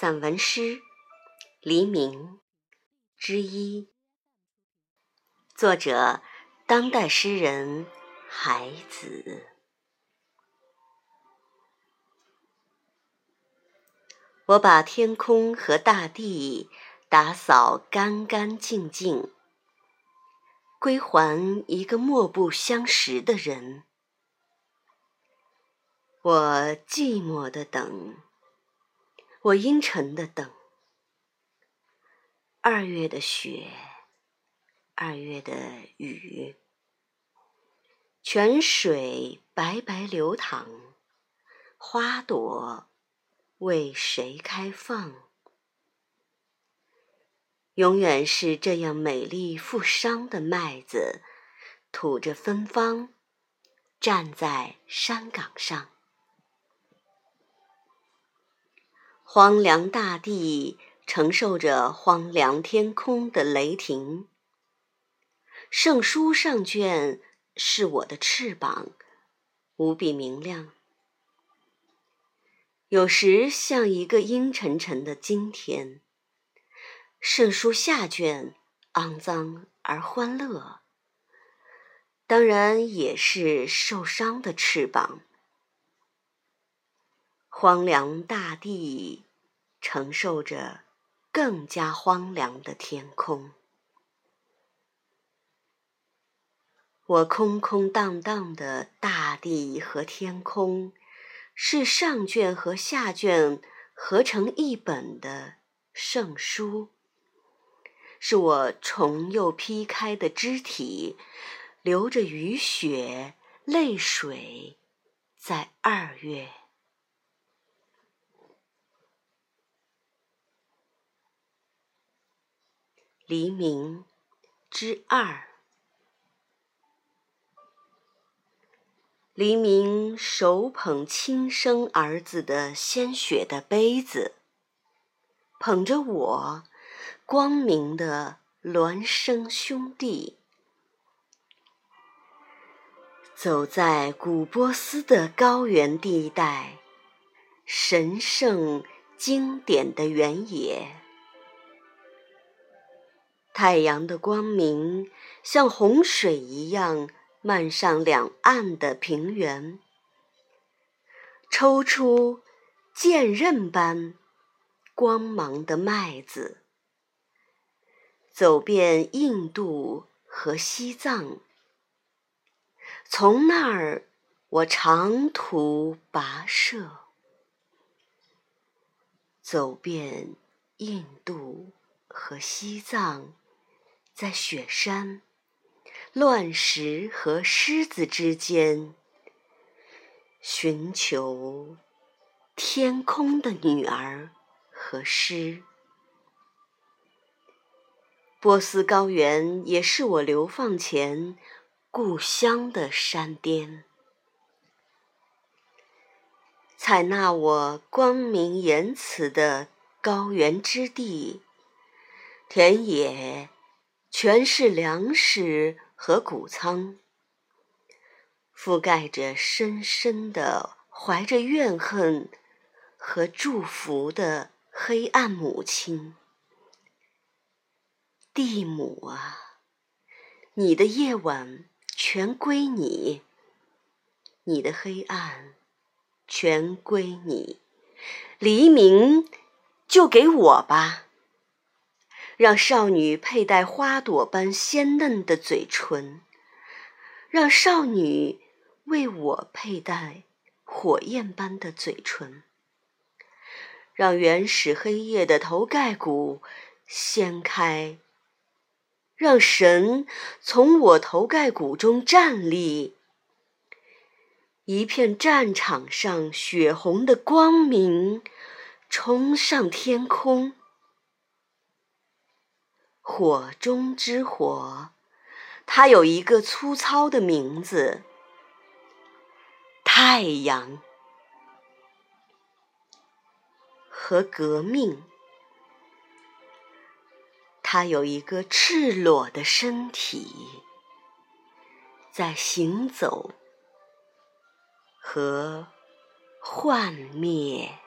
散文诗《黎明》之一，作者当代诗人海子。我把天空和大地打扫干干净净，归还一个莫不相识的人。我寂寞的等。我阴沉的等，二月的雪，二月的雨，泉水白白流淌，花朵为谁开放？永远是这样美丽富商的麦子，吐着芬芳，站在山岗上。荒凉大地承受着荒凉天空的雷霆，圣书上卷是我的翅膀，无比明亮。有时像一个阴沉沉的今天，圣书下卷肮脏而欢乐，当然也是受伤的翅膀。荒凉大地承受着更加荒凉的天空。我空空荡荡的大地和天空，是上卷和下卷合成一本的圣书，是我重又劈开的肢体，流着雨雪泪水，在二月。黎明之二。黎明手捧亲生儿子的鲜血的杯子，捧着我光明的孪生兄弟，走在古波斯的高原地带，神圣经典的原野。太阳的光明像洪水一样漫上两岸的平原，抽出剑刃般光芒的麦子，走遍印度和西藏，从那儿我长途跋涉，走遍印度和西藏。在雪山、乱石和狮子之间，寻求天空的女儿和诗。波斯高原也是我流放前故乡的山巅，采纳我光明言辞的高原之地，田野。全是粮食和谷仓，覆盖着深深的怀着怨恨和祝福的黑暗母亲。地母啊，你的夜晚全归你，你的黑暗全归你，黎明就给我吧。让少女佩戴花朵般鲜嫩的嘴唇，让少女为我佩戴火焰般的嘴唇，让原始黑夜的头盖骨掀开，让神从我头盖骨中站立，一片战场上血红的光明冲上天空。火中之火，它有一个粗糙的名字——太阳和革命。它有一个赤裸的身体，在行走和幻灭。